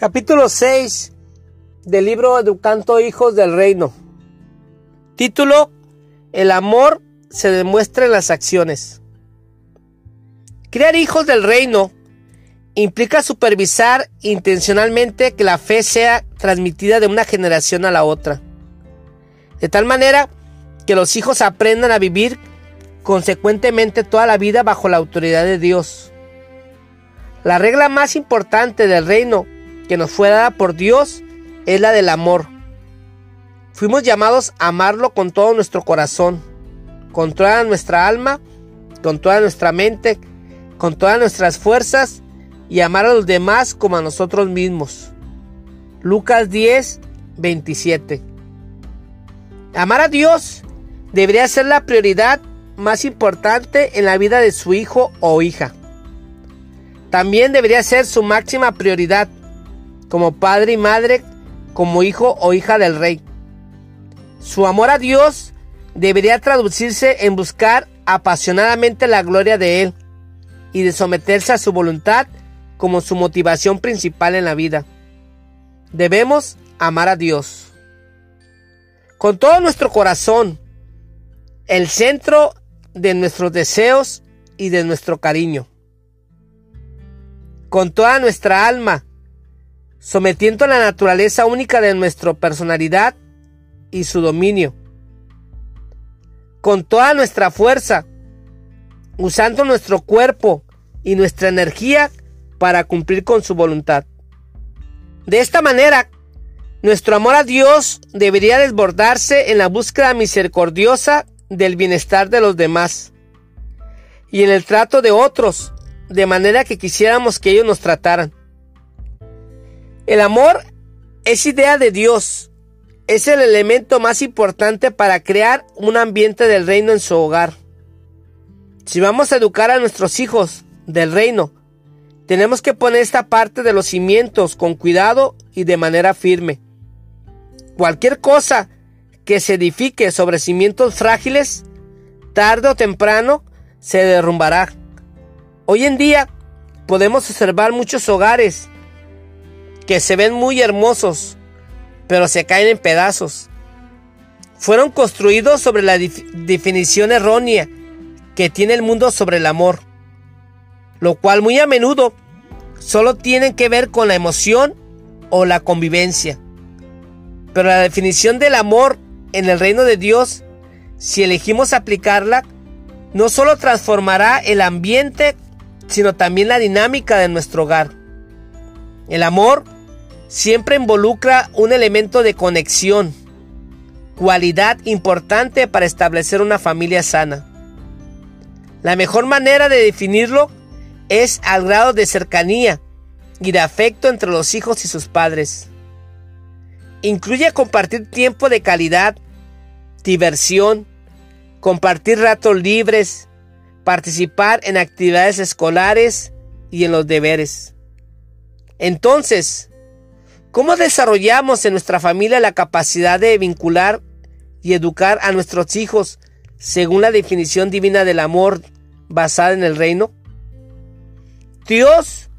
Capítulo 6 del libro Educando Hijos del Reino. Título El amor se demuestra en las acciones. Crear hijos del reino implica supervisar intencionalmente que la fe sea transmitida de una generación a la otra. De tal manera que los hijos aprendan a vivir consecuentemente toda la vida bajo la autoridad de Dios. La regla más importante del reino que nos fue dada por Dios es la del amor. Fuimos llamados a amarlo con todo nuestro corazón, con toda nuestra alma, con toda nuestra mente, con todas nuestras fuerzas y amar a los demás como a nosotros mismos. Lucas 10, 27. Amar a Dios debería ser la prioridad más importante en la vida de su hijo o hija. También debería ser su máxima prioridad como padre y madre, como hijo o hija del rey. Su amor a Dios debería traducirse en buscar apasionadamente la gloria de Él y de someterse a su voluntad como su motivación principal en la vida. Debemos amar a Dios. Con todo nuestro corazón, el centro de nuestros deseos y de nuestro cariño. Con toda nuestra alma, sometiendo la naturaleza única de nuestra personalidad y su dominio. Con toda nuestra fuerza, usando nuestro cuerpo y nuestra energía para cumplir con su voluntad. De esta manera, nuestro amor a Dios debería desbordarse en la búsqueda misericordiosa del bienestar de los demás y en el trato de otros, de manera que quisiéramos que ellos nos trataran. El amor es idea de Dios. Es el elemento más importante para crear un ambiente del reino en su hogar. Si vamos a educar a nuestros hijos del reino, tenemos que poner esta parte de los cimientos con cuidado y de manera firme. Cualquier cosa que se edifique sobre cimientos frágiles, tarde o temprano, se derrumbará. Hoy en día podemos observar muchos hogares que se ven muy hermosos, pero se caen en pedazos. Fueron construidos sobre la definición errónea que tiene el mundo sobre el amor, lo cual muy a menudo solo tienen que ver con la emoción o la convivencia. Pero la definición del amor en el reino de Dios, si elegimos aplicarla, no solo transformará el ambiente, sino también la dinámica de nuestro hogar. El amor siempre involucra un elemento de conexión, cualidad importante para establecer una familia sana. La mejor manera de definirlo es al grado de cercanía y de afecto entre los hijos y sus padres. Incluye compartir tiempo de calidad, diversión, compartir ratos libres, participar en actividades escolares y en los deberes. Entonces, ¿cómo desarrollamos en nuestra familia la capacidad de vincular y educar a nuestros hijos según la definición divina del amor basada en el reino? Dios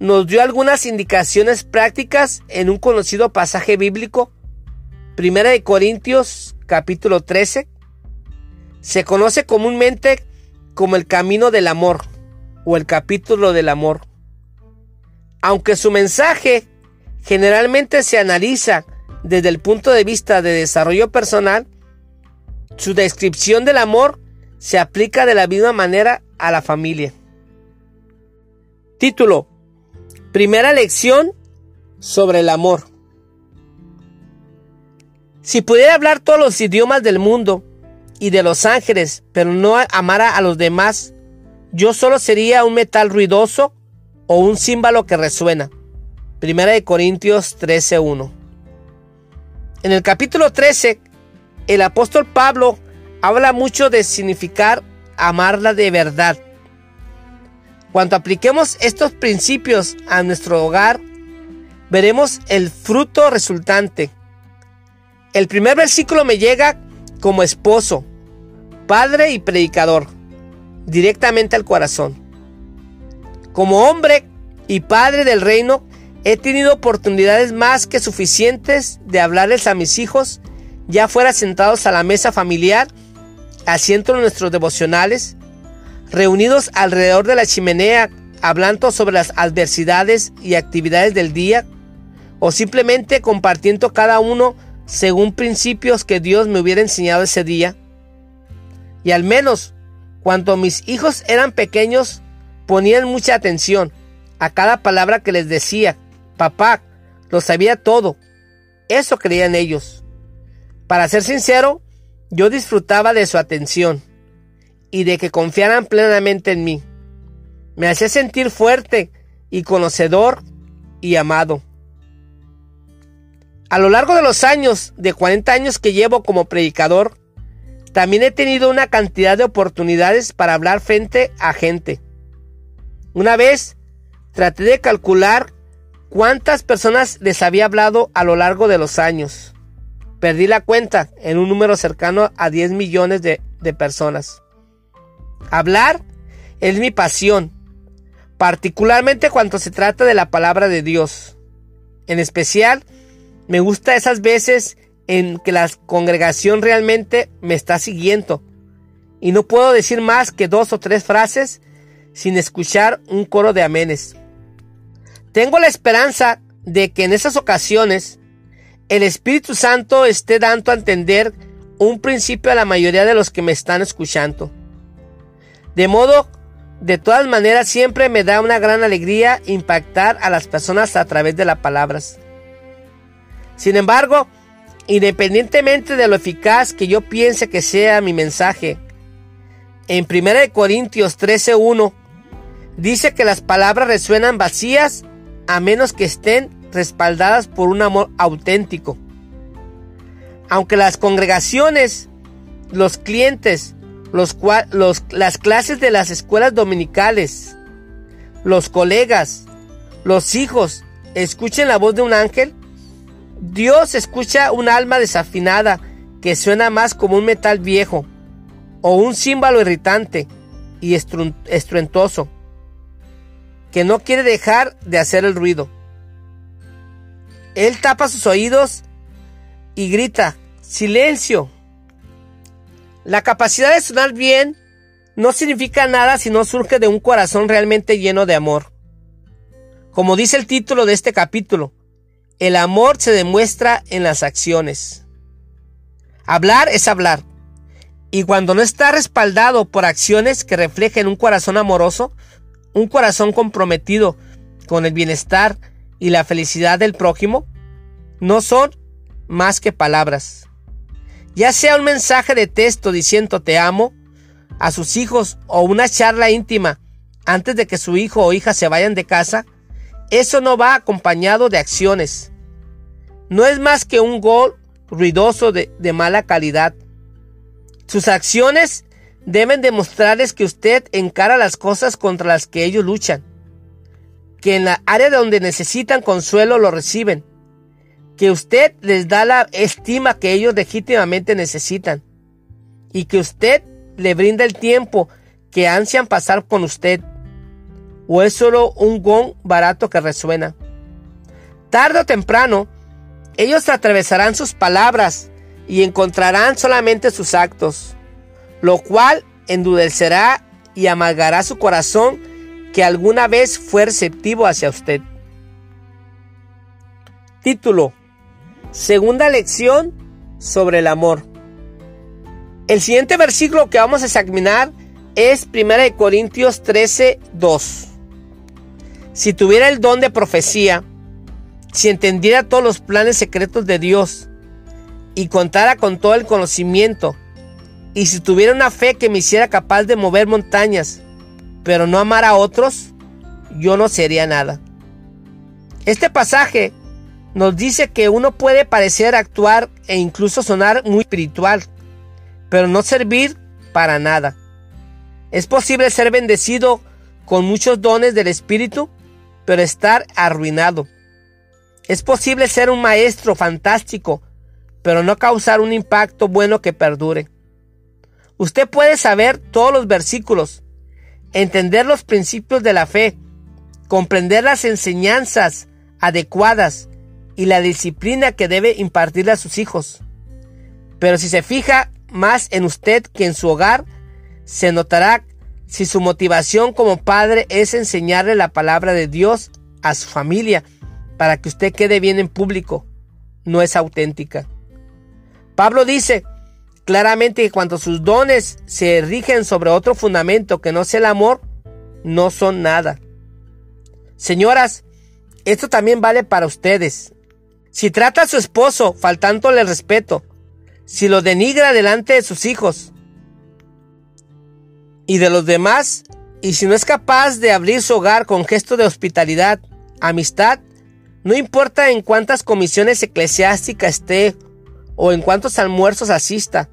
nos dio algunas indicaciones prácticas en un conocido pasaje bíblico, Primera de Corintios capítulo 13. Se conoce comúnmente como el camino del amor o el capítulo del amor. Aunque su mensaje generalmente se analiza desde el punto de vista de desarrollo personal, su descripción del amor se aplica de la misma manera a la familia. Título. Primera lección sobre el amor. Si pudiera hablar todos los idiomas del mundo y de los ángeles, pero no amara a los demás, yo solo sería un metal ruidoso o un címbalo que resuena. Primera de Corintios 13:1. En el capítulo 13, el apóstol Pablo habla mucho de significar amarla de verdad. Cuando apliquemos estos principios a nuestro hogar, veremos el fruto resultante. El primer versículo me llega como esposo, padre y predicador, directamente al corazón. Como hombre y padre del reino, he tenido oportunidades más que suficientes de hablarles a mis hijos, ya fuera sentados a la mesa familiar, haciendo nuestros devocionales, reunidos alrededor de la chimenea, hablando sobre las adversidades y actividades del día, o simplemente compartiendo cada uno según principios que Dios me hubiera enseñado ese día. Y al menos cuando mis hijos eran pequeños, ponían mucha atención a cada palabra que les decía. Papá, lo sabía todo. Eso creían ellos. Para ser sincero, yo disfrutaba de su atención y de que confiaran plenamente en mí. Me hacía sentir fuerte y conocedor y amado. A lo largo de los años, de 40 años que llevo como predicador, también he tenido una cantidad de oportunidades para hablar frente a gente. Una vez traté de calcular cuántas personas les había hablado a lo largo de los años. Perdí la cuenta en un número cercano a 10 millones de, personas. Hablar es mi pasión, particularmente cuando se trata de la palabra de Dios. En especial, me gusta esas veces en que la congregación realmente me está siguiendo y no puedo decir más que dos o tres frases sin escuchar un coro de amenes. Tengo la esperanza de que en esas ocasiones el Espíritu Santo esté dando a entender un principio a la mayoría de los que me están escuchando. De modo, de todas maneras, siempre me da una gran alegría impactar a las personas a través de las palabras. Sin embargo, independientemente de lo eficaz que yo piense que sea mi mensaje, en 1 Corintios 13:1 dice que las palabras resuenan vacías a menos que estén respaldadas por un amor auténtico. Aunque las congregaciones, los clientes, los, las clases de las escuelas dominicales, los colegas, los hijos, escuchen la voz de un ángel, Dios escucha un alma desafinada que suena más como un metal viejo o un címbalo irritante y estruentoso que no quiere dejar de hacer el ruido. Él tapa sus oídos y grita, silencio. La capacidad de sonar bien no significa nada si no surge de un corazón realmente lleno de amor. Como dice el título de este capítulo, el amor se demuestra en las acciones. Hablar es hablar. Y cuando no está respaldado por acciones que reflejen un corazón amoroso, un corazón comprometido con el bienestar y la felicidad del prójimo, no son más que palabras. Ya sea un mensaje de texto diciendo te amo a sus hijos o una charla íntima antes de que su hijo o hija se vayan de casa, eso no va acompañado de acciones. No es más que un gol ruidoso de, mala calidad. Sus acciones deben demostrarles que usted encara las cosas contra las que ellos luchan, que en la área donde necesitan consuelo lo reciben, que usted les da la estima que ellos legítimamente necesitan y que usted le brinda el tiempo que ansian pasar con usted. ¿O es solo un gong barato que resuena? Tarde o temprano, ellos atravesarán sus palabras y encontrarán solamente sus actos lo cual endurecerá y amargará su corazón que alguna vez fue receptivo hacia usted. Título. Segunda lección sobre el amor. El siguiente versículo que vamos a examinar es 1 Corintios 13, 2. Si tuviera el don de profecía, si entendiera todos los planes secretos de Dios y contara con todo el conocimiento, y si tuviera una fe que me hiciera capaz de mover montañas, pero no amar a otros, yo no sería nada. Este pasaje nos dice que uno puede parecer actuar e incluso sonar muy espiritual, pero no servir para nada. Es posible ser bendecido con muchos dones del Espíritu, pero estar arruinado. Es posible ser un maestro fantástico, pero no causar un impacto bueno que perdure. Usted puede saber todos los versículos, entender los principios de la fe, comprender las enseñanzas adecuadas y la disciplina que debe impartirle a sus hijos. Pero si se fija más en usted que en su hogar, se notará si su motivación como padre es enseñarle la palabra de Dios a su familia para que usted quede bien en público, no es auténtica. Pablo dice claramente que cuando sus dones se rigen sobre otro fundamento que no sea el amor, no son nada. Señoras, esto también vale para ustedes. Si trata a su esposo faltándole respeto, si lo denigra delante de sus hijos y de los demás, y si no es capaz de abrir su hogar con gesto de hospitalidad, amistad, no importa en cuántas comisiones eclesiásticas esté o en cuántos almuerzos asista,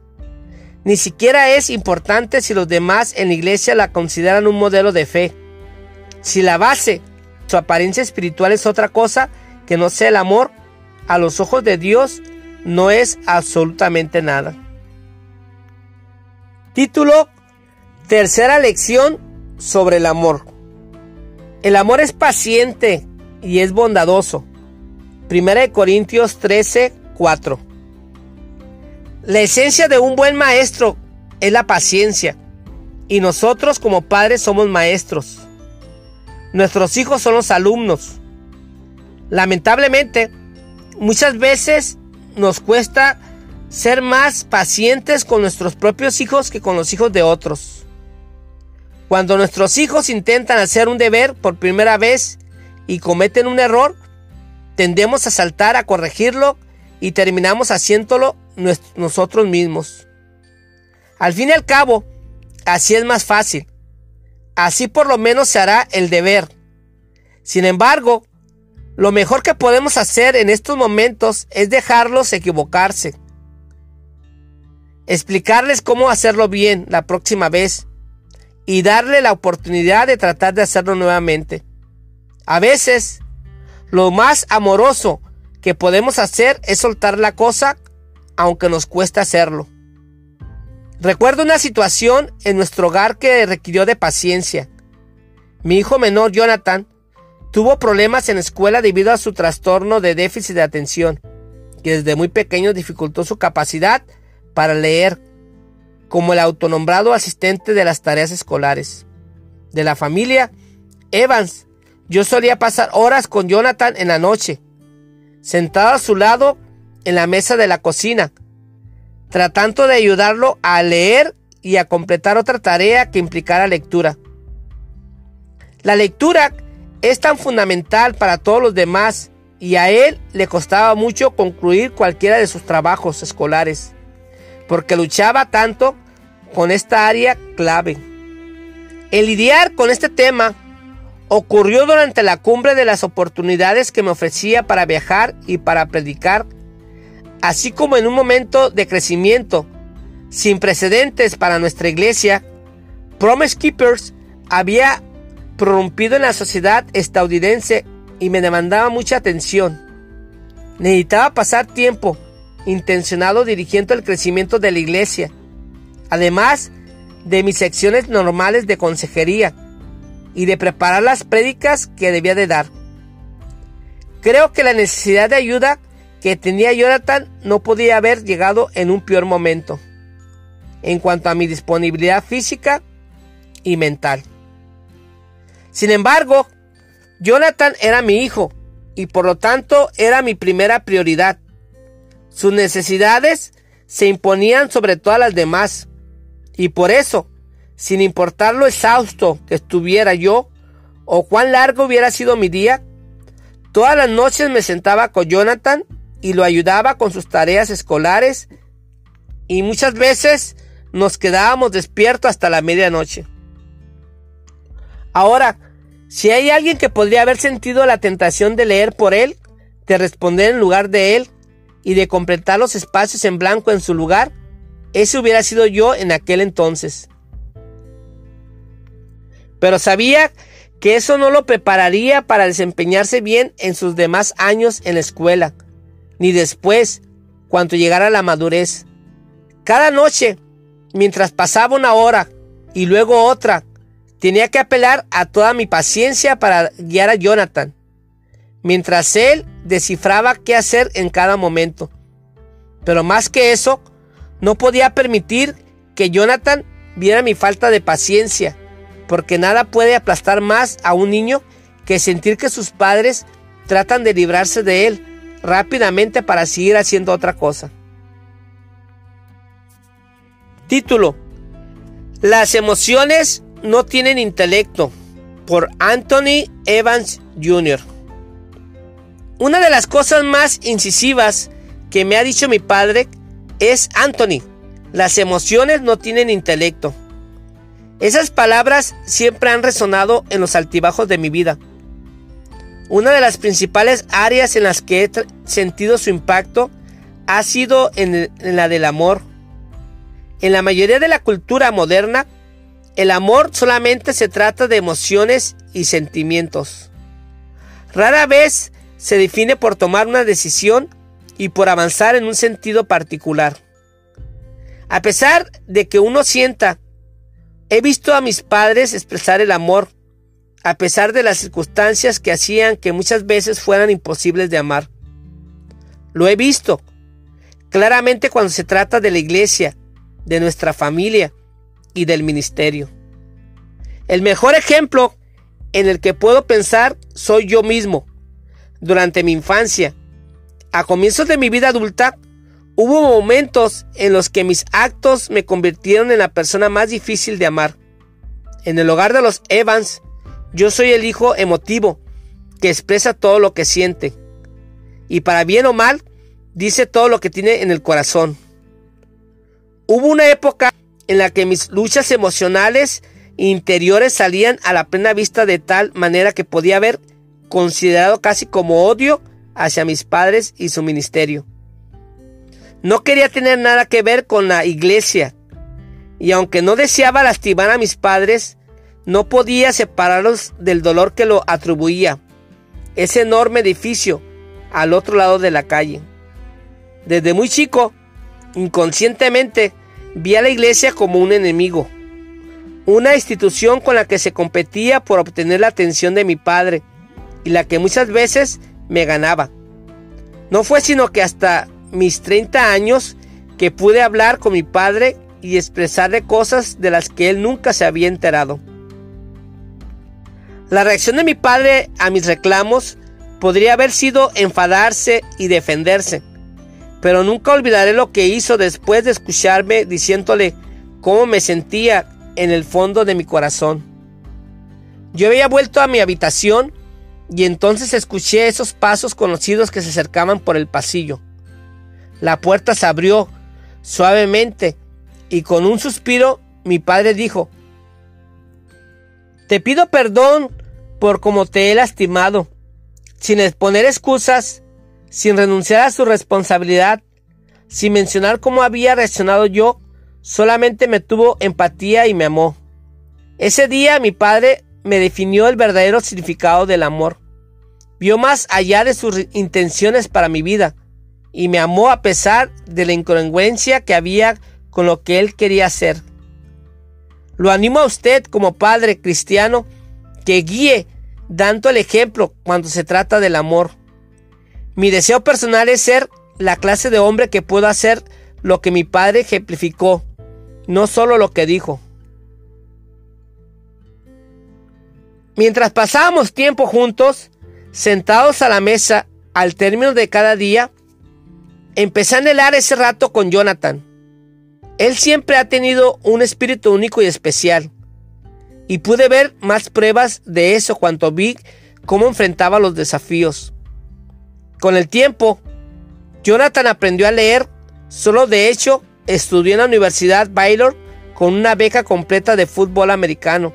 ni siquiera es importante si los demás en la iglesia la consideran un modelo de fe. Si la base, su apariencia espiritual es otra cosa que no sea el amor, a los ojos de Dios no es absolutamente nada. Título Tercera lección sobre el amor. El amor es paciente y es bondadoso. Primera de Corintios 13, 4. La esencia de un buen maestro es la paciencia y nosotros como padres somos maestros. Nuestros hijos son los alumnos. Lamentablemente, muchas veces nos cuesta ser más pacientes con nuestros propios hijos que con los hijos de otros. Cuando nuestros hijos intentan hacer un deber por primera vez y cometen un error, tendemos a saltar a corregirlo y terminamos haciéndolo nosotros mismos. Al fin y al cabo, así es más fácil. Así por lo menos se hará el deber. Sin embargo, lo mejor que podemos hacer en estos momentos es dejarlos equivocarse. Explicarles cómo hacerlo bien la próxima vez y darle la oportunidad de tratar de hacerlo nuevamente. A veces, lo más amoroso que podemos hacer es soltar la cosa aunque nos cueste hacerlo. Recuerdo una situación en nuestro hogar que requirió de paciencia. Mi hijo menor, Jonathan, tuvo problemas en la escuela debido a su trastorno de déficit de atención, que desde muy pequeño dificultó su capacidad para leer, como el autonombrado asistente de las tareas escolares. De la familia, Evans, yo solía pasar horas con Jonathan en la noche, sentado a su lado en la mesa de la cocina, tratando de ayudarlo a leer y a completar otra tarea que implicara lectura. La lectura es tan fundamental para todos los demás y a él le costaba mucho concluir cualquiera de sus trabajos escolares, porque luchaba tanto con esta área clave. El lidiar con este tema ocurrió durante la cumbre de las oportunidades que me ofrecía para viajar y para predicar así como en un momento de crecimiento sin precedentes para nuestra iglesia, Promise Keepers había prorrumpido en la sociedad estadounidense y me demandaba mucha atención. Necesitaba pasar tiempo intencionado dirigiendo el crecimiento de la iglesia, además de mis secciones normales de consejería y de preparar las prédicas que debía de dar. Creo que la necesidad de ayuda que tenía Jonathan no podía haber llegado en un peor momento en cuanto a mi disponibilidad física y mental. Sin embargo, Jonathan era mi hijo y por lo tanto era mi primera prioridad. Sus necesidades se imponían sobre todas las demás y por eso, sin importar lo exhausto que estuviera yo o cuán largo hubiera sido mi día, todas las noches me sentaba con Jonathan y lo ayudaba con sus tareas escolares y muchas veces nos quedábamos despiertos hasta la medianoche. Ahora, si hay alguien que podría haber sentido la tentación de leer por él, de responder en lugar de él y de completar los espacios en blanco en su lugar, ese hubiera sido yo en aquel entonces. Pero sabía que eso no lo prepararía para desempeñarse bien en sus demás años en la escuela, ni después, cuando llegara la madurez. Cada noche, mientras pasaba una hora y luego otra, tenía que apelar a toda mi paciencia para guiar a Jonathan. mientras él descifraba qué hacer en cada momento. Pero más que eso, no podía permitir que Jonathan viera mi falta de paciencia, porque nada puede aplastar más a un niño que sentir que sus padres tratan de librarse de él rápidamente para seguir haciendo otra cosa. Título. Las emociones no tienen intelecto por Anthony Evans Jr. Una de las cosas más incisivas que me ha dicho mi padre es Anthony, las emociones no tienen intelecto. Esas palabras siempre han resonado en los altibajos de mi vida. Una de las principales áreas en las que he sentido su impacto ha sido en, en la del amor. En la mayoría de la cultura moderna, el amor solamente se trata de emociones y sentimientos. Rara vez se define por tomar una decisión y por avanzar en un sentido particular. A pesar de que uno sienta, he visto a mis padres expresar el amor, a pesar de las circunstancias que hacían que muchas veces fueran imposibles de amar. Lo he visto claramente cuando se trata de la iglesia, de nuestra familia y del ministerio. El mejor ejemplo en el que puedo pensar soy yo mismo. Durante mi infancia, a comienzos de mi vida adulta, hubo momentos en los que mis actos me convirtieron en la persona más difícil de amar. En el hogar de los Evans, yo soy el hijo emotivo que expresa todo lo que siente. Y para bien o mal, dice todo lo que tiene en el corazón. Hubo una época en la que mis luchas emocionales interiores salían a la plena vista de tal manera que podía haber considerado casi como odio hacia mis padres y su ministerio. No quería tener nada que ver con la iglesia, y aunque no deseaba lastimar a mis padres, no podía separarlos del dolor que lo atribuía, ese enorme edificio al otro lado de la calle. Desde muy chico Inconscientemente vi a la iglesia como un enemigo, una institución con la que se competía por obtener la atención de mi padre y la que muchas veces me ganaba. No fue sino que hasta mis 30 años que pude hablar con mi padre y expresarle cosas de las que él nunca se había enterado. La reacción de mi padre a mis reclamos podría haber sido enfadarse y defenderse pero nunca olvidaré lo que hizo después de escucharme diciéndole cómo me sentía en el fondo de mi corazón. Yo había vuelto a mi habitación y entonces escuché esos pasos conocidos que se acercaban por el pasillo. La puerta se abrió suavemente y con un suspiro mi padre dijo, Te pido perdón por cómo te he lastimado. Sin exponer excusas, sin renunciar a su responsabilidad, sin mencionar cómo había reaccionado yo, solamente me tuvo empatía y me amó. Ese día mi padre me definió el verdadero significado del amor. Vio más allá de sus intenciones para mi vida y me amó a pesar de la incongruencia que había con lo que él quería hacer. Lo animo a usted como padre cristiano que guíe dando el ejemplo cuando se trata del amor. Mi deseo personal es ser la clase de hombre que pueda hacer lo que mi padre ejemplificó, no solo lo que dijo. Mientras pasábamos tiempo juntos, sentados a la mesa al término de cada día, empecé a anhelar ese rato con Jonathan. Él siempre ha tenido un espíritu único y especial, y pude ver más pruebas de eso cuando vi cómo enfrentaba los desafíos. Con el tiempo, Jonathan aprendió a leer, solo de hecho estudió en la Universidad Baylor con una beca completa de fútbol americano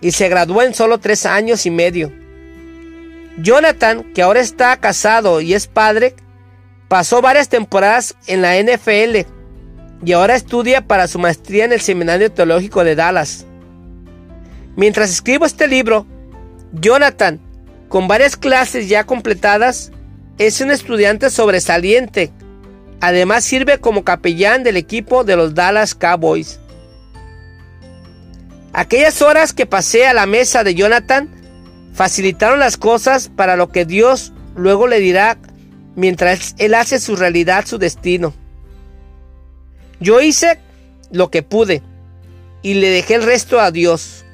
y se graduó en solo tres años y medio. Jonathan, que ahora está casado y es padre, pasó varias temporadas en la NFL y ahora estudia para su maestría en el Seminario Teológico de Dallas. Mientras escribo este libro, Jonathan, con varias clases ya completadas, es un estudiante sobresaliente. Además sirve como capellán del equipo de los Dallas Cowboys. Aquellas horas que pasé a la mesa de Jonathan facilitaron las cosas para lo que Dios luego le dirá mientras Él hace su realidad, su destino. Yo hice lo que pude y le dejé el resto a Dios.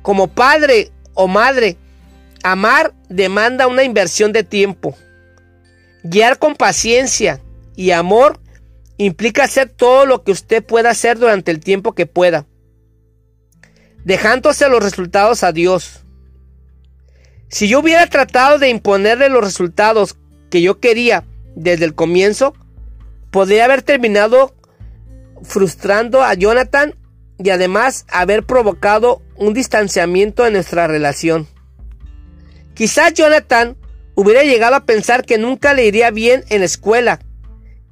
Como padre o madre, amar demanda una inversión de tiempo. Guiar con paciencia y amor implica hacer todo lo que usted pueda hacer durante el tiempo que pueda, dejándose los resultados a Dios. Si yo hubiera tratado de imponerle los resultados que yo quería desde el comienzo, podría haber terminado frustrando a Jonathan y además haber provocado un distanciamiento en nuestra relación. Quizás Jonathan hubiera llegado a pensar que nunca le iría bien en la escuela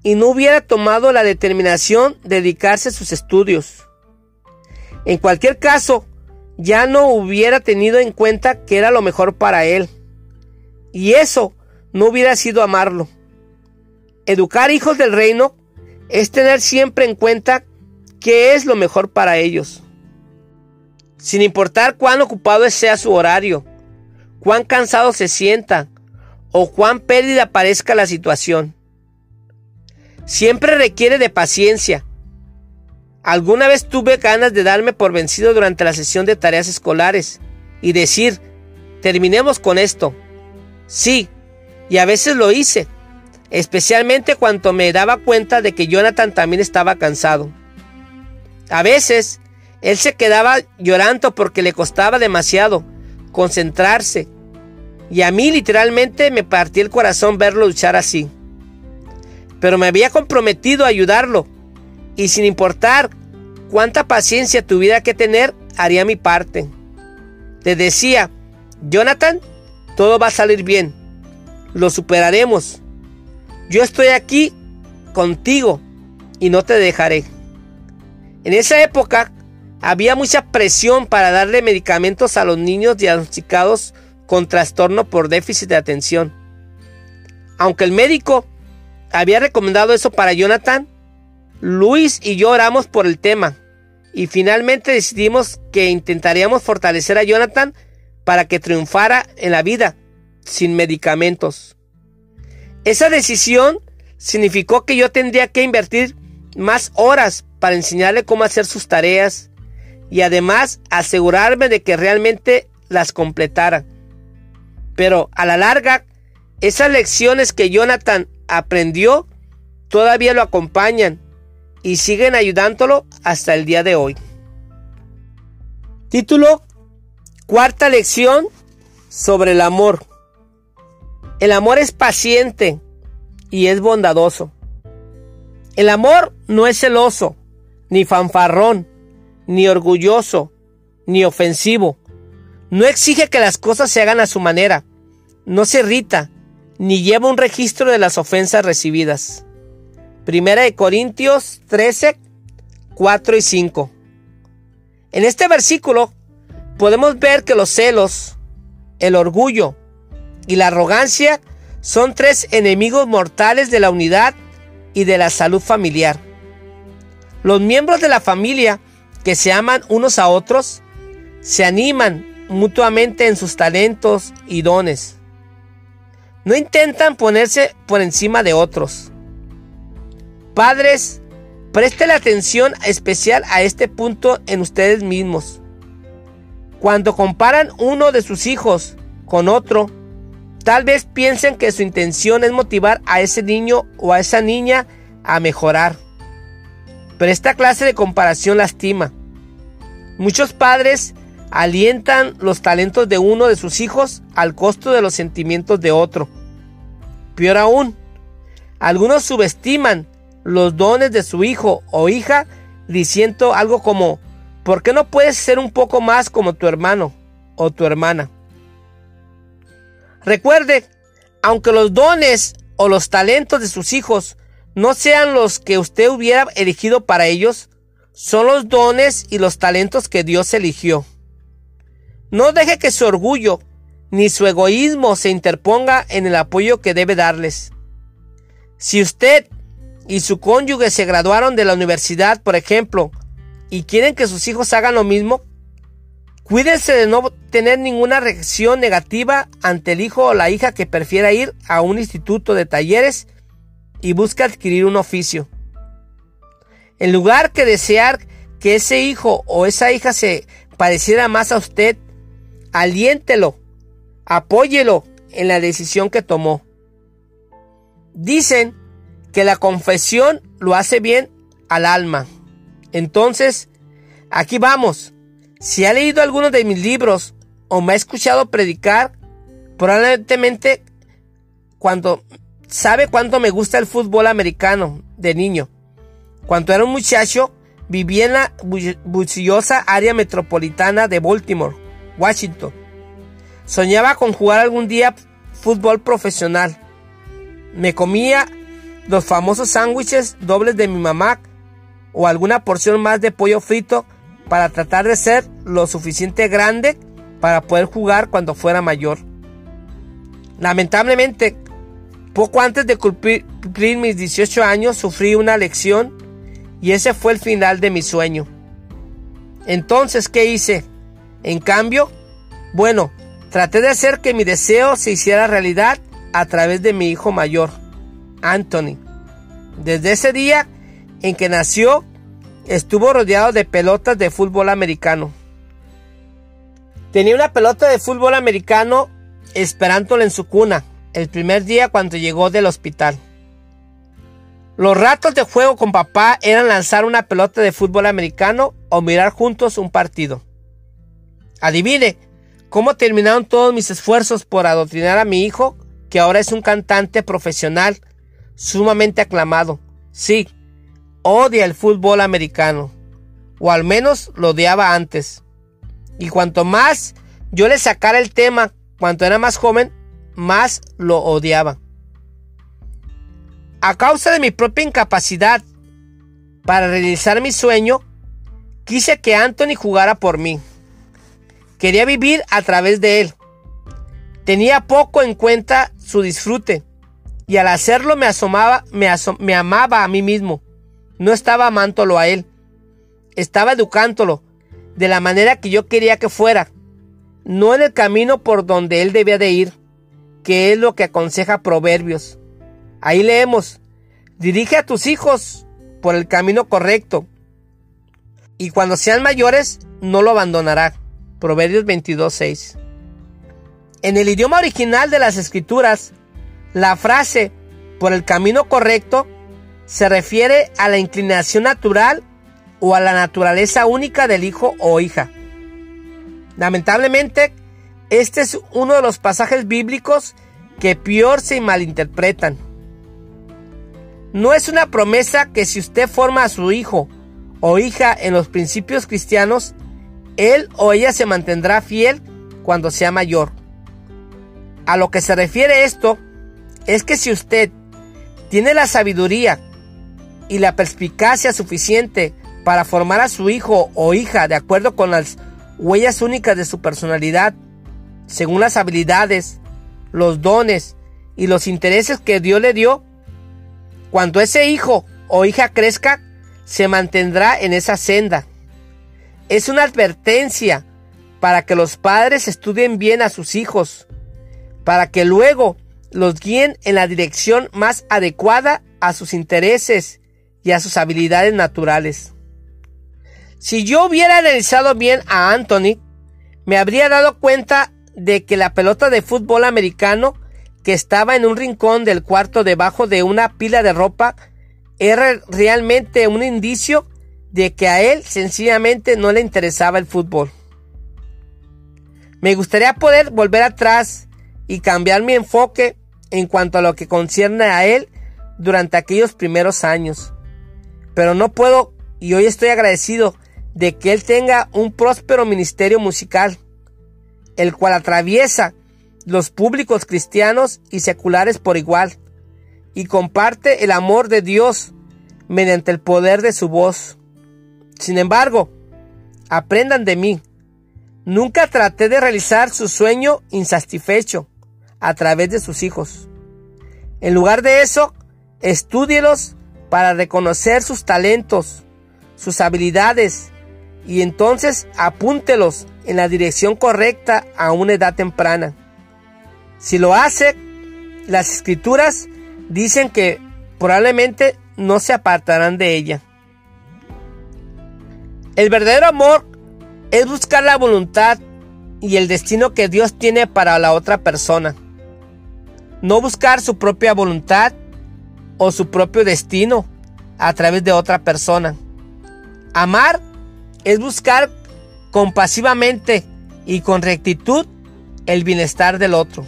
y no hubiera tomado la determinación de dedicarse a sus estudios. En cualquier caso, ya no hubiera tenido en cuenta que era lo mejor para él. Y eso no hubiera sido amarlo. Educar hijos del reino es tener siempre en cuenta qué es lo mejor para ellos. Sin importar cuán ocupado sea su horario, cuán cansado se sienta o cuán pérdida parezca la situación. Siempre requiere de paciencia. Alguna vez tuve ganas de darme por vencido durante la sesión de tareas escolares y decir, terminemos con esto. Sí, y a veces lo hice, especialmente cuando me daba cuenta de que Jonathan también estaba cansado. A veces, él se quedaba llorando porque le costaba demasiado concentrarse, y a mí literalmente me partía el corazón verlo luchar así. Pero me había comprometido a ayudarlo, y sin importar cuánta paciencia tuviera que tener, haría mi parte. Le decía, Jonathan, todo va a salir bien lo superaremos. Yo estoy aquí contigo y no te dejaré. En esa época había mucha presión para darle medicamentos a los niños diagnosticados con trastorno por déficit de atención. Aunque el médico había recomendado eso para Jonathan, Luis y yo oramos por el tema y finalmente decidimos que intentaríamos fortalecer a Jonathan para que triunfara en la vida sin medicamentos. Esa decisión significó que yo tendría que invertir más horas para enseñarle cómo hacer sus tareas y además asegurarme de que realmente las completara. Pero a la larga, esas lecciones que Jonathan aprendió todavía lo acompañan y siguen ayudándolo hasta el día de hoy. Título Cuarta lección sobre el amor. El amor es paciente y es bondadoso. El amor no es celoso, ni fanfarrón, ni orgulloso, ni ofensivo. No exige que las cosas se hagan a su manera. No se irrita, ni lleva un registro de las ofensas recibidas. Primera de Corintios 13, 4 y 5. En este versículo podemos ver que los celos, el orgullo, y la arrogancia son tres enemigos mortales de la unidad y de la salud familiar. Los miembros de la familia que se aman unos a otros se animan mutuamente en sus talentos y dones. No intentan ponerse por encima de otros. Padres, presten atención especial a este punto en ustedes mismos. Cuando comparan uno de sus hijos con otro, Tal vez piensen que su intención es motivar a ese niño o a esa niña a mejorar. Pero esta clase de comparación lastima. Muchos padres alientan los talentos de uno de sus hijos al costo de los sentimientos de otro. Peor aún, algunos subestiman los dones de su hijo o hija diciendo algo como, ¿por qué no puedes ser un poco más como tu hermano o tu hermana? Recuerde, aunque los dones o los talentos de sus hijos no sean los que usted hubiera elegido para ellos, son los dones y los talentos que Dios eligió. No deje que su orgullo ni su egoísmo se interponga en el apoyo que debe darles. Si usted y su cónyuge se graduaron de la universidad, por ejemplo, y quieren que sus hijos hagan lo mismo, Cuídense de no tener ninguna reacción negativa ante el hijo o la hija que prefiera ir a un instituto de talleres y busca adquirir un oficio. En lugar que desear que ese hijo o esa hija se pareciera más a usted, aliéntelo, apóyelo en la decisión que tomó. Dicen que la confesión lo hace bien al alma. Entonces, aquí vamos. Si ha leído alguno de mis libros o me ha escuchado predicar, probablemente cuando sabe cuánto me gusta el fútbol americano de niño. Cuando era un muchacho, vivía en la bulliciosa área metropolitana de Baltimore, Washington. Soñaba con jugar algún día fútbol profesional. Me comía los famosos sándwiches dobles de mi mamá o alguna porción más de pollo frito para tratar de ser lo suficiente grande para poder jugar cuando fuera mayor. Lamentablemente, poco antes de cumplir, mis 18 años sufrí una lección y ese fue el final de mi sueño. Entonces, ¿qué hice? En cambio, bueno, traté de hacer que mi deseo se hiciera realidad a través de mi hijo mayor, Anthony. Desde ese día en que nació, estuvo rodeado de pelotas de fútbol americano. Tenía una pelota de fútbol americano esperándola en su cuna el primer día cuando llegó del hospital. Los ratos de juego con papá eran lanzar una pelota de fútbol americano o mirar juntos un partido. Adivine cómo terminaron todos mis esfuerzos por adoctrinar a mi hijo, que ahora es un cantante profesional sumamente aclamado. Sí, odia el fútbol americano, o al menos lo odiaba antes. Y cuanto más yo le sacara el tema cuando era más joven, más lo odiaba. A causa de mi propia incapacidad para realizar mi sueño, quise que Anthony jugara por mí. Quería vivir a través de él. Tenía poco en cuenta su disfrute y al hacerlo me asomaba, me, amaba a mí mismo. No estaba amándolo a él. Estaba educándolo de la manera que yo quería que fuera. No en el camino por donde él debía de ir, que es lo que aconseja Proverbios. Ahí leemos, dirige a tus hijos por el camino correcto, y cuando sean mayores no lo abandonará. Proverbios 22.6. En el idioma original de las escrituras, la frase por el camino correcto se refiere a la inclinación natural o a la naturaleza única del hijo o hija. Lamentablemente, este es uno de los pasajes bíblicos que peor se malinterpretan. No es una promesa que si usted forma a su hijo o hija en los principios cristianos, él o ella se mantendrá fiel cuando sea mayor. A lo que se refiere esto es que si usted tiene la sabiduría y la perspicacia suficiente para formar a su hijo o hija de acuerdo con las huellas únicas de su personalidad, según las habilidades, los dones y los intereses que Dios le dio, cuando ese hijo o hija crezca, se mantendrá en esa senda. Es una advertencia para que los padres estudien bien a sus hijos, para que luego los guíen en la dirección más adecuada a sus intereses y a sus habilidades naturales. Si yo hubiera analizado bien a Anthony, me habría dado cuenta de que la pelota de fútbol americano que estaba en un rincón del cuarto debajo de una pila de ropa era realmente un indicio de que a él sencillamente no le interesaba el fútbol. Me gustaría poder volver atrás y cambiar mi enfoque en cuanto a lo que concierne a él durante aquellos primeros años pero no puedo y hoy estoy agradecido de que él tenga un próspero ministerio musical, el cual atraviesa los públicos cristianos y seculares por igual, y comparte el amor de Dios mediante el poder de su voz. Sin embargo, aprendan de mí. Nunca traté de realizar su sueño insatisfecho a través de sus hijos. En lugar de eso, estúdielos para reconocer sus talentos, sus habilidades y entonces apúntelos en la dirección correcta a una edad temprana. Si lo hace, las escrituras dicen que probablemente no se apartarán de ella. El verdadero amor es buscar la voluntad y el destino que Dios tiene para la otra persona. No buscar su propia voluntad o su propio destino a través de otra persona. Amar es buscar compasivamente y con rectitud el bienestar del otro.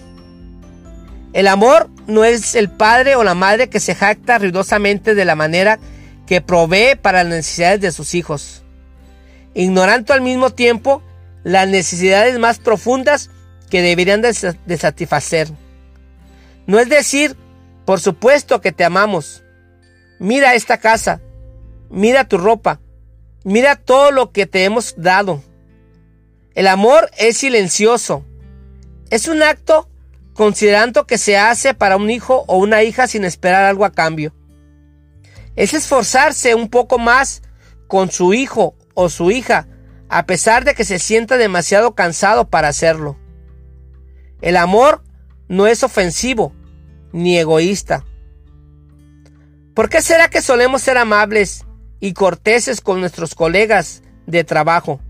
El amor no es el padre o la madre que se jacta ruidosamente de la manera que provee para las necesidades de sus hijos, ignorando al mismo tiempo las necesidades más profundas que deberían de, satisfacer. No es decir, por supuesto que te amamos. Mira esta casa, mira tu ropa, mira todo lo que te hemos dado. El amor es silencioso. Es un acto considerando que se hace para un hijo o una hija sin esperar algo a cambio. Es esforzarse un poco más con su hijo o su hija, a pesar de que se sienta demasiado cansado para hacerlo. El amor no es ofensivo ni egoísta. ¿Por qué será que solemos ser amables y corteses con nuestros colegas de trabajo,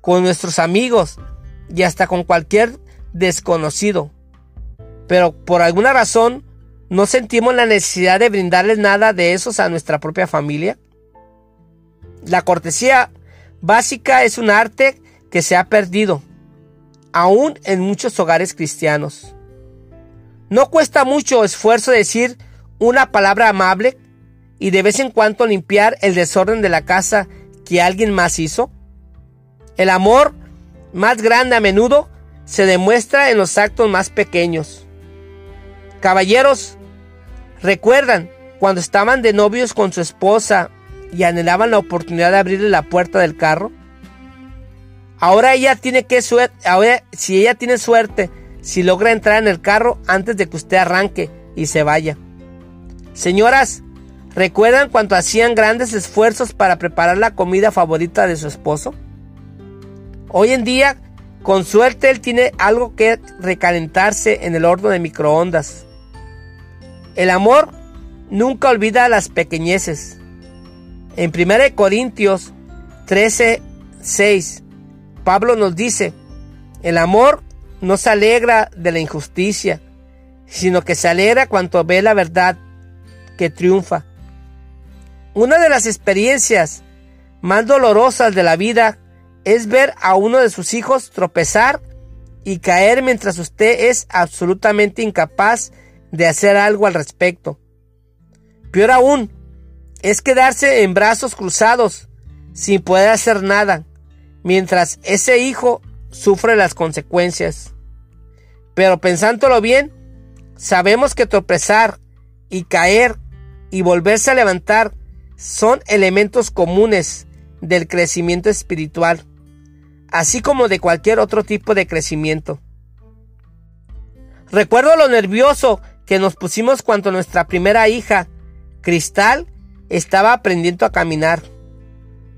con nuestros amigos y hasta con cualquier desconocido? pero por alguna razón no sentimos la necesidad de brindarles nada de esos a nuestra propia familia. La cortesía básica es un arte que se ha perdido, aún en muchos hogares cristianos. No cuesta mucho esfuerzo decir una palabra amable y de vez en cuando limpiar el desorden de la casa que alguien más hizo. El amor más grande a menudo se demuestra en los actos más pequeños. Caballeros, ¿recuerdan cuando estaban de novios con su esposa y anhelaban la oportunidad de abrirle la puerta del carro? Ahora ella tiene que ahora si ella tiene suerte, si logra entrar en el carro antes de que usted arranque y se vaya. Señoras, ¿recuerdan cuando hacían grandes esfuerzos para preparar la comida favorita de su esposo? Hoy en día, con suerte él tiene algo que recalentarse en el horno de microondas. El amor nunca olvida las pequeñeces. En 1 Corintios 13, 6, Pablo nos dice, el amor no se alegra de la injusticia, sino que se alegra cuando ve la verdad que triunfa. Una de las experiencias más dolorosas de la vida es ver a uno de sus hijos tropezar y caer mientras usted es absolutamente incapaz de hacer algo al respecto. Peor aún, es quedarse en brazos cruzados sin poder hacer nada, mientras ese hijo sufre las consecuencias. Pero pensándolo bien, sabemos que tropezar y caer y volverse a levantar son elementos comunes del crecimiento espiritual, así como de cualquier otro tipo de crecimiento. Recuerdo lo nervioso que nos pusimos cuando nuestra primera hija, Cristal, estaba aprendiendo a caminar.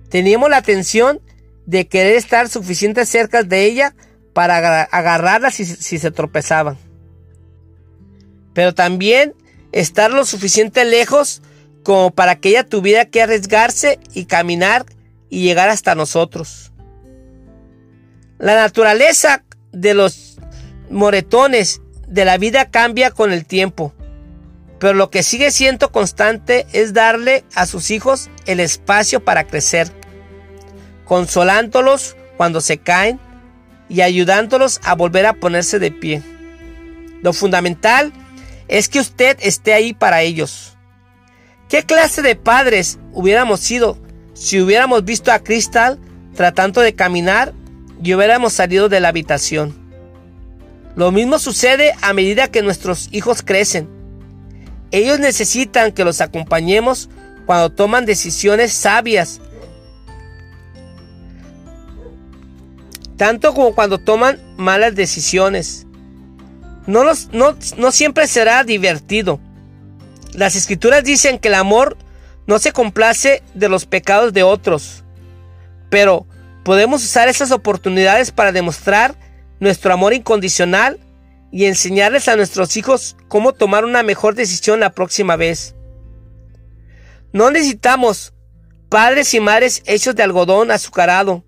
Teníamos la atención de querer estar suficiente cerca de ella para agarrarla si, se tropezaba. Pero también estar lo suficiente lejos como para que ella tuviera que arriesgarse y caminar y llegar hasta nosotros. La naturaleza de los moretones de la vida cambia con el tiempo, pero lo que sigue siendo constante es darle a sus hijos el espacio para crecer, consolándolos cuando se caen y ayudándolos a volver a ponerse de pie. Lo fundamental es que usted esté ahí para ellos. ¿Qué clase de padres hubiéramos sido si hubiéramos visto a Crystal tratando de caminar y hubiéramos salido de la habitación? Lo mismo sucede a medida que nuestros hijos crecen. Ellos necesitan que los acompañemos cuando toman decisiones sabias, tanto como cuando toman malas decisiones. No, siempre será divertido. Las escrituras dicen que el amor no se complace de los pecados de otros, pero podemos usar esas oportunidades para demostrar nuestro amor incondicional y enseñarles a nuestros hijos cómo tomar una mejor decisión la próxima vez. No necesitamos padres y madres hechos de algodón azucarado,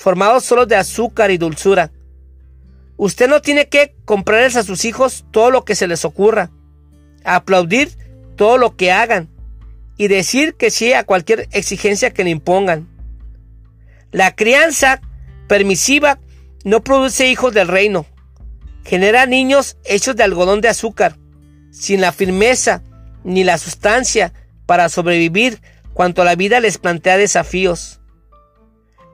formados solo de azúcar y dulzura. Usted no tiene que comprarles a sus hijos todo lo que se les ocurra, aplaudir todo lo que hagan y decir que sí a cualquier exigencia que le impongan. La crianza permisiva no produce hijos del reino, genera niños hechos de algodón de azúcar, sin la firmeza ni la sustancia para sobrevivir cuanto la vida les plantea desafíos.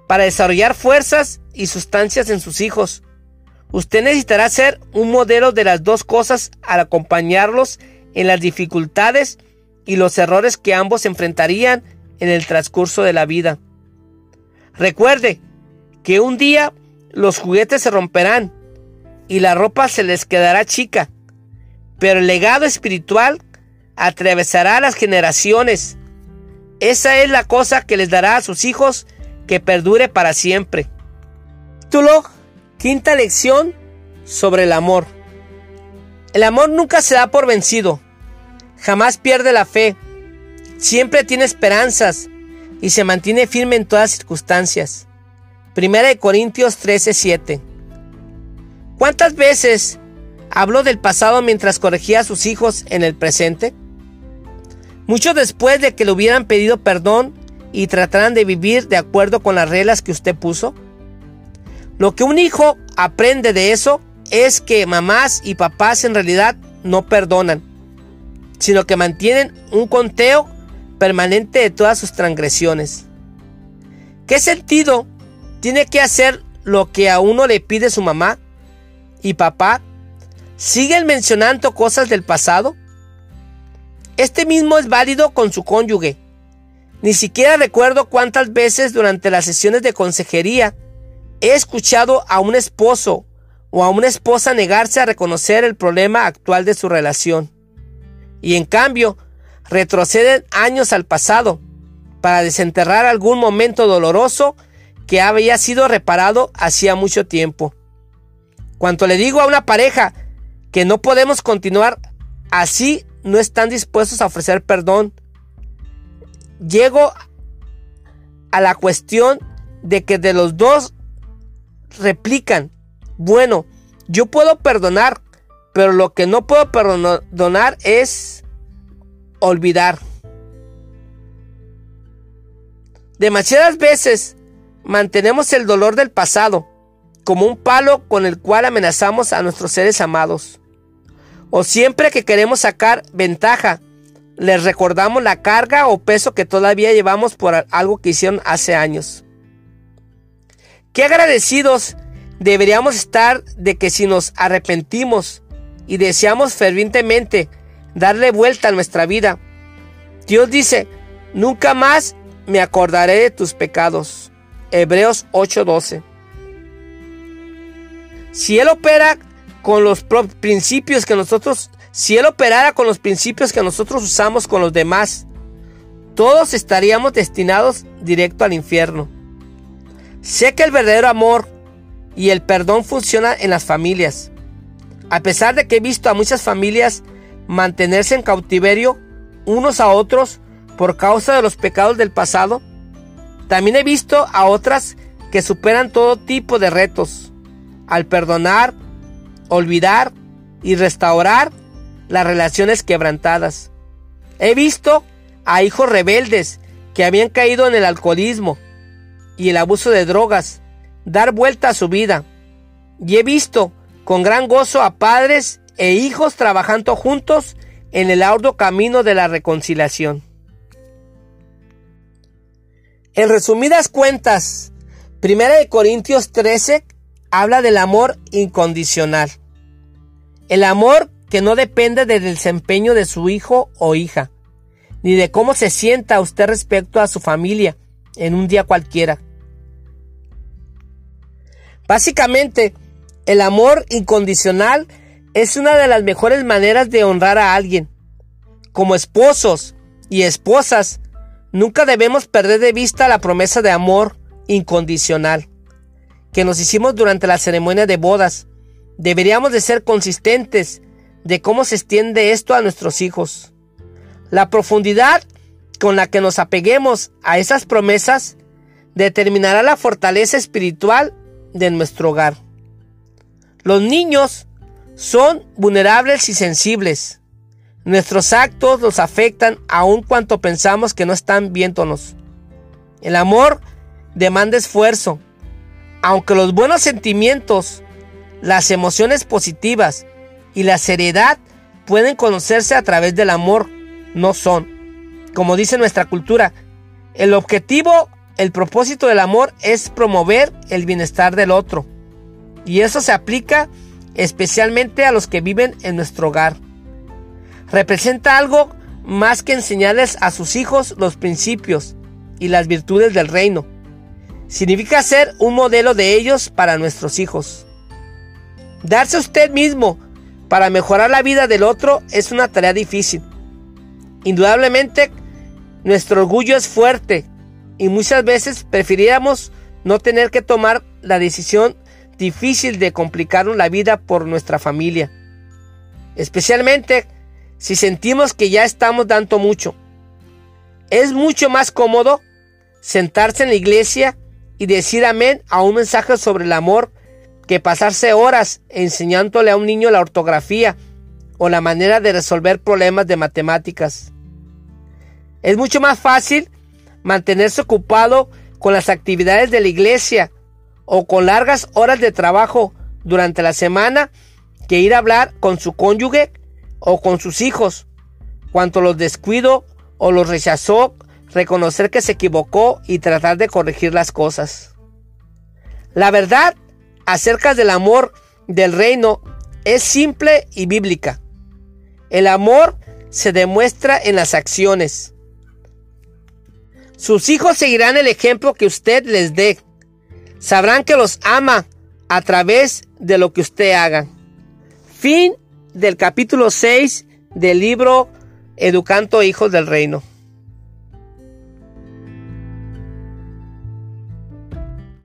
Para desarrollar fuerzas y sustancias en sus hijos, usted necesitará ser un modelo de las dos cosas al acompañarlos en las dificultades y los errores que ambos enfrentarían en el transcurso de la vida. Recuerde que un día los juguetes se romperán y la ropa se les quedará chica, pero el legado espiritual atravesará las generaciones. Esa es la cosa que les dará a sus hijos que perdure para siempre. Título, quinta lección sobre el amor. El amor nunca se da por vencido, jamás pierde la fe, siempre tiene esperanzas y se mantiene firme en todas circunstancias. Primera de Corintios 13:7. ¿Cuántas veces habló del pasado mientras corregía a sus hijos en el presente? Mucho después de que le hubieran pedido perdón y trataran de vivir de acuerdo con las reglas que usted puso. Lo que un hijo aprende de eso es que mamás y papás en realidad no perdonan, sino que mantienen un conteo permanente de todas sus transgresiones. ¿Qué sentido tiene que hacer lo que a uno le pide su mamá y papá? ¿Siguen mencionando cosas del pasado? Este mismo es válido con su cónyuge. Ni siquiera recuerdo cuántas veces durante las sesiones de consejería he escuchado a un esposo o a una esposa negarse a reconocer el problema actual de su relación. Y en cambio, retroceden años al pasado para desenterrar algún momento doloroso que había sido reparado hacía mucho tiempo. Cuanto le digo a una pareja que no podemos continuar así no están dispuestos a ofrecer perdón. Llego a la cuestión de que de los dos replican, bueno, yo puedo perdonar, pero lo que no puedo perdonar es olvidar. Demasiadas veces mantenemos el dolor del pasado como un palo con el cual amenazamos a nuestros seres amados o siempre que queremos sacar ventaja, les recordamos la carga o peso que todavía llevamos por algo que hicieron hace años. Qué agradecidos deberíamos estar de que si nos arrepentimos y deseamos fervientemente darle vuelta a nuestra vida, Dios dice, nunca más me acordaré de tus pecados. Hebreos 8:12. Si Él opera con los principios que nosotros, si Él operara con los principios que nosotros usamos con los demás, todos estaríamos destinados directo al infierno. Sé que el verdadero amor y el perdón funciona en las familias. A pesar de que he visto a muchas familias mantenerse en cautiverio unos a otros por causa de los pecados del pasado, también he visto a otras que superan todo tipo de retos al perdonar olvidar y restaurar las relaciones quebrantadas. He visto a hijos rebeldes que habían caído en el alcoholismo y el abuso de drogas dar vuelta a su vida. Y he visto con gran gozo a padres e hijos trabajando juntos en el arduo camino de la reconciliación. En resumidas cuentas, 1 Corintios 13 habla del amor incondicional. El amor que no depende del desempeño de su hijo o hija, ni de cómo se sienta usted respecto a su familia en un día cualquiera. Básicamente, el amor incondicional es una de las mejores maneras de honrar a alguien. Como esposos y esposas, nunca debemos perder de vista la promesa de amor incondicional que nos hicimos durante la ceremonia de bodas. Deberíamos de ser consistentes de cómo se extiende esto a nuestros hijos. La profundidad con la que nos apeguemos a esas promesas determinará la fortaleza espiritual de nuestro hogar. Los niños son vulnerables y sensibles. Nuestros actos los afectan aun cuanto pensamos que no están viéndonos. El amor demanda esfuerzo, aunque los buenos sentimientos, las emociones positivas y la seriedad pueden conocerse a través del amor, no son. Como dice nuestra cultura, el objetivo, el propósito del amor es promover el bienestar del otro. Y eso se aplica especialmente a los que viven en nuestro hogar. Representa algo más que enseñarles a sus hijos los principios y las virtudes del reino significa ser un modelo de ellos para nuestros hijos. Darse usted mismo para mejorar la vida del otro es una tarea difícil. Indudablemente, nuestro orgullo es fuerte y muchas veces preferiríamos no tener que tomar la decisión difícil de complicarnos la vida por nuestra familia. Especialmente si sentimos que ya estamos dando mucho. Es mucho más cómodo sentarse en la iglesia y decir amén a un mensaje sobre el amor que pasarse horas enseñándole a un niño la ortografía o la manera de resolver problemas de matemáticas. Es mucho más fácil mantenerse ocupado con las actividades de la iglesia o con largas horas de trabajo durante la semana que ir a hablar con su cónyuge o con sus hijos. Cuanto los descuido o los rechazó reconocer que se equivocó y tratar de corregir las cosas. La verdad acerca del amor del reino es simple y bíblica. El amor se demuestra en las acciones. Sus hijos seguirán el ejemplo que usted les dé. Sabrán que los ama a través de lo que usted haga. Fin del capítulo 6 del libro Educando Hijos del Reino.